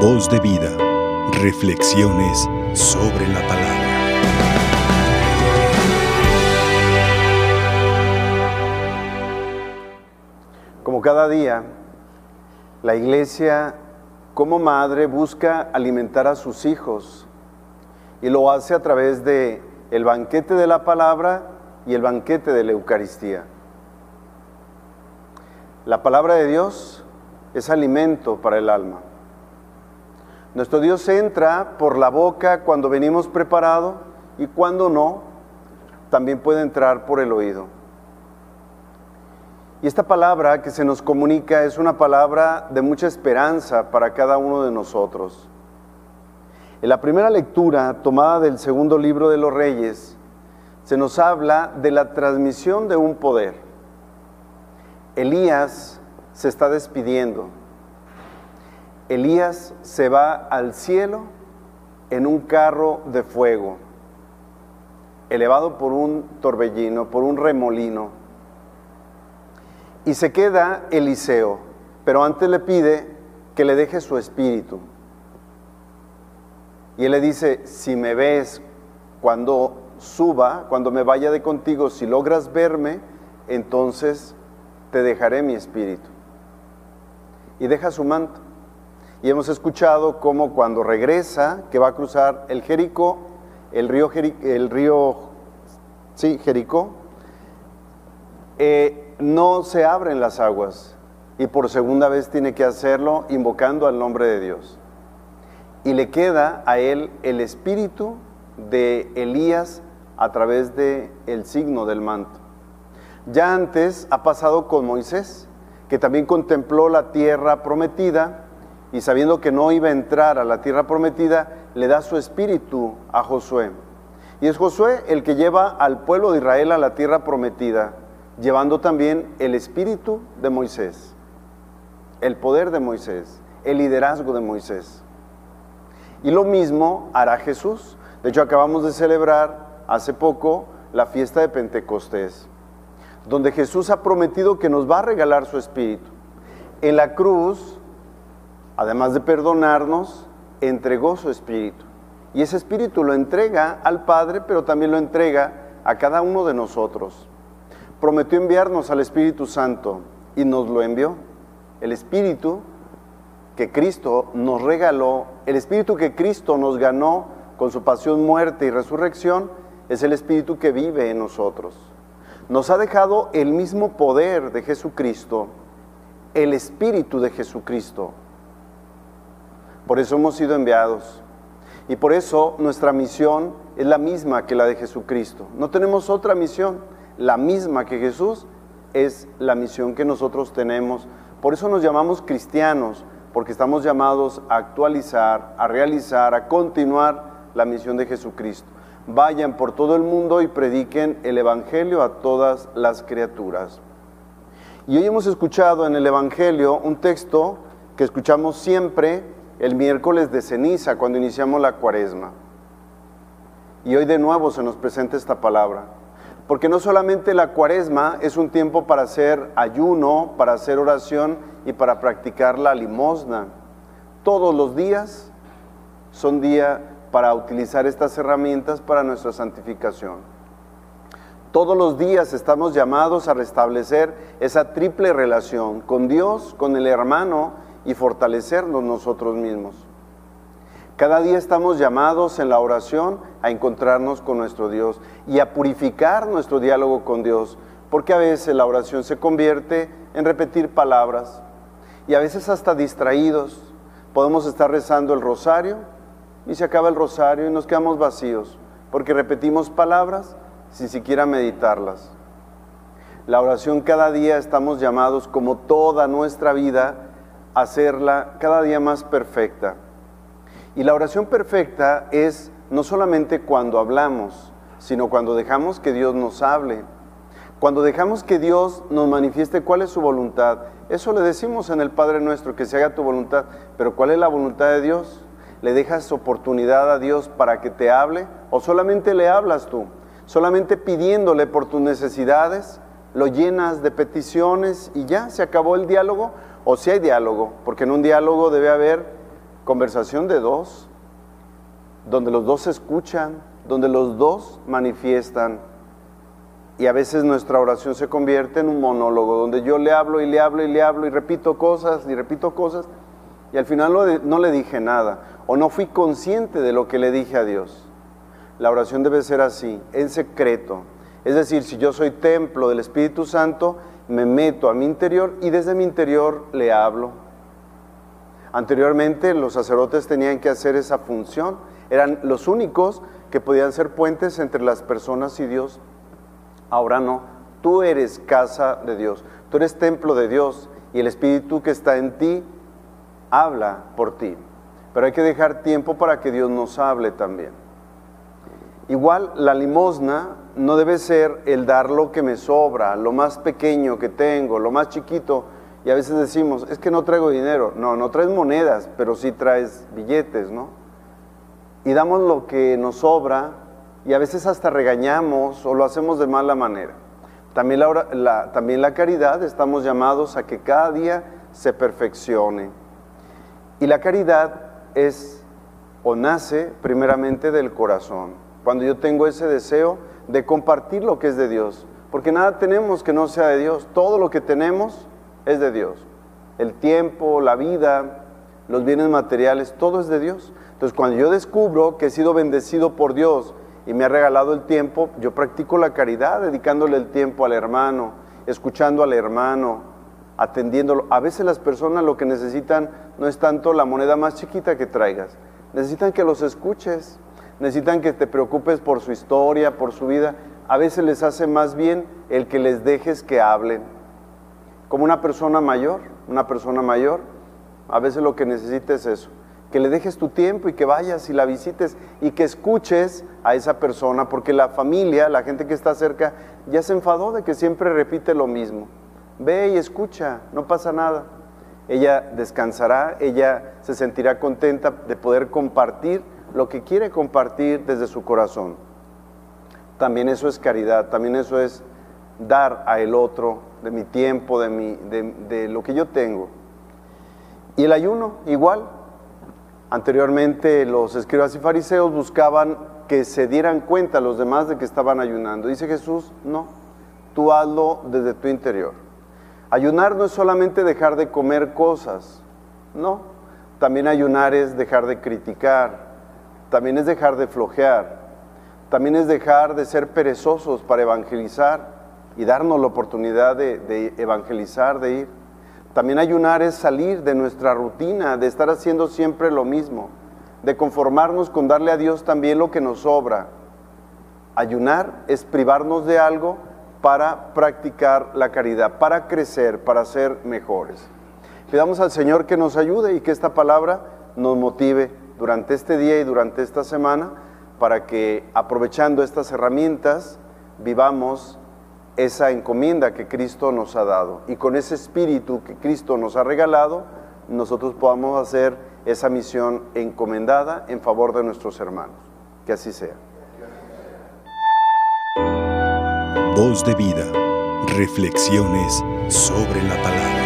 Voz de vida. Reflexiones sobre la palabra. Como cada día, la iglesia como madre busca alimentar a sus hijos y lo hace a través de el banquete de la palabra y el banquete de la Eucaristía. La palabra de Dios es alimento para el alma. Nuestro Dios entra por la boca cuando venimos preparados y cuando no, también puede entrar por el oído. Y esta palabra que se nos comunica es una palabra de mucha esperanza para cada uno de nosotros. En la primera lectura, tomada del segundo libro de los Reyes, se nos habla de la transmisión de un poder. Elías se está despidiendo. Elías se va al cielo en un carro de fuego, elevado por un torbellino, por un remolino. Y se queda Eliseo, pero antes le pide que le deje su espíritu. Y él le dice, si me ves cuando suba, cuando me vaya de contigo, si logras verme, entonces te dejaré mi espíritu. Y deja su manto. Y hemos escuchado cómo cuando regresa, que va a cruzar el Jericó, el río, el río sí, Jericó, eh, no se abren las aguas. Y por segunda vez tiene que hacerlo invocando al nombre de Dios y le queda a él el espíritu de Elías a través de el signo del manto. Ya antes ha pasado con Moisés, que también contempló la tierra prometida y sabiendo que no iba a entrar a la tierra prometida, le da su espíritu a Josué. Y es Josué el que lleva al pueblo de Israel a la tierra prometida, llevando también el espíritu de Moisés, el poder de Moisés, el liderazgo de Moisés. Y lo mismo hará Jesús. De hecho, acabamos de celebrar hace poco la fiesta de Pentecostés, donde Jesús ha prometido que nos va a regalar su Espíritu. En la cruz, además de perdonarnos, entregó su Espíritu. Y ese Espíritu lo entrega al Padre, pero también lo entrega a cada uno de nosotros. Prometió enviarnos al Espíritu Santo y nos lo envió. El Espíritu que Cristo nos regaló, el Espíritu que Cristo nos ganó con su pasión, muerte y resurrección, es el Espíritu que vive en nosotros. Nos ha dejado el mismo poder de Jesucristo, el Espíritu de Jesucristo. Por eso hemos sido enviados. Y por eso nuestra misión es la misma que la de Jesucristo. No tenemos otra misión. La misma que Jesús es la misión que nosotros tenemos. Por eso nos llamamos cristianos, porque estamos llamados a actualizar, a realizar, a continuar la misión de Jesucristo. Vayan por todo el mundo y prediquen el Evangelio a todas las criaturas. Y hoy hemos escuchado en el Evangelio un texto que escuchamos siempre el miércoles de ceniza, cuando iniciamos la cuaresma. Y hoy de nuevo se nos presenta esta palabra. Porque no solamente la cuaresma es un tiempo para hacer ayuno, para hacer oración y para practicar la limosna. Todos los días son días para utilizar estas herramientas para nuestra santificación. Todos los días estamos llamados a restablecer esa triple relación con Dios, con el hermano y fortalecernos nosotros mismos. Cada día estamos llamados en la oración a encontrarnos con nuestro Dios y a purificar nuestro diálogo con Dios, porque a veces la oración se convierte en repetir palabras y a veces hasta distraídos. Podemos estar rezando el rosario y se acaba el rosario y nos quedamos vacíos, porque repetimos palabras sin siquiera meditarlas. La oración cada día estamos llamados, como toda nuestra vida, hacerla cada día más perfecta y la oración perfecta es no solamente cuando hablamos, sino cuando dejamos que Dios nos hable, cuando dejamos que Dios nos manifieste cuál es su voluntad. Eso le decimos en el Padre nuestro, que se haga tu voluntad, pero ¿cuál es la voluntad de Dios? ¿Le dejas oportunidad a Dios para que te hable o solamente le hablas tú? Solamente pidiéndole por tus necesidades, lo llenas de peticiones y ya se acabó el diálogo, o si hay diálogo, porque en un diálogo debe haber conversación de dos, donde los dos escuchan, donde los dos manifiestan. Y a veces nuestra oración se convierte en un monólogo, donde yo le hablo y le hablo y le hablo y repito cosas y repito cosas, y al final no le dije nada, o no fui consciente de lo que le dije a Dios. La oración debe ser así, en secreto. Es decir, si yo soy templo del Espíritu Santo, me meto a mi interior y desde mi interior le hablo. Anteriormente los sacerdotes tenían que hacer esa función, eran los únicos que podían ser puentes entre las personas y Dios. Ahora no, tú eres casa de Dios, tú eres templo de Dios y el Espíritu que está en ti habla por ti. Pero hay que dejar tiempo para que Dios nos hable también. Igual la limosna no debe ser el dar lo que me sobra, lo más pequeño que tengo, lo más chiquito. Y a veces decimos, es que no traigo dinero. No, no traes monedas, pero sí traes billetes, ¿no? Y damos lo que nos sobra y a veces hasta regañamos o lo hacemos de mala manera. También la, también la caridad estamos llamados a que cada día se perfeccione. Y la caridad es o nace primeramente del corazón. Cuando yo tengo ese deseo de compartir lo que es de Dios, porque nada tenemos que no sea de Dios, todo lo que tenemos es de Dios. El tiempo, la vida, los bienes materiales, todo es de Dios. Entonces, cuando yo descubro que he sido bendecido por Dios y me ha regalado el tiempo, yo practico la caridad, dedicándole el tiempo al hermano, escuchando al hermano, atendiéndolo. A veces las personas lo que necesitan no es tanto la moneda más chiquita que traigas, necesitan que los escuches, necesitan que te preocupes por su historia, por su vida. A veces les hace más bien el que les dejes que hablen. Como una persona mayor, una persona mayor, a veces lo que necesita es eso, que le dejes tu tiempo y que vayas y la visites y que escuches a esa persona, porque la familia, la gente que está cerca, ya se enfadó de que siempre repite lo mismo. Ve y escucha, no pasa nada. Ella descansará, ella se sentirá contenta de poder compartir lo que quiere compartir desde su corazón. También eso es caridad, también eso es dar a el otro de mi tiempo, de, mi, de, de lo que yo tengo. Y el ayuno, igual, Anteriormente los escribas y fariseos buscaban que se dieran cuenta los demás de que estaban ayunando. Dice Jesús, no, tú hazlo desde tu interior. Ayunar no es solamente dejar de comer cosas, no, también ayunar es dejar de criticar, también es dejar de flojear, también es dejar de ser perezosos para evangelizar y darnos la oportunidad de, evangelizar, de ir. También ayunar es salir de nuestra rutina, de estar haciendo siempre lo mismo, de conformarnos con darle a Dios también lo que nos sobra. Ayunar es privarnos de algo para practicar la caridad, para crecer, para ser mejores. Pidamos al Señor que nos ayude y que esta palabra nos motive durante este día y durante esta semana para que aprovechando estas herramientas vivamos esa encomienda que Cristo nos ha dado. Y con ese espíritu que Cristo nos ha regalado, nosotros podamos hacer esa misión encomendada en favor de nuestros hermanos. Que así sea. Voz de vida. Reflexiones sobre la palabra.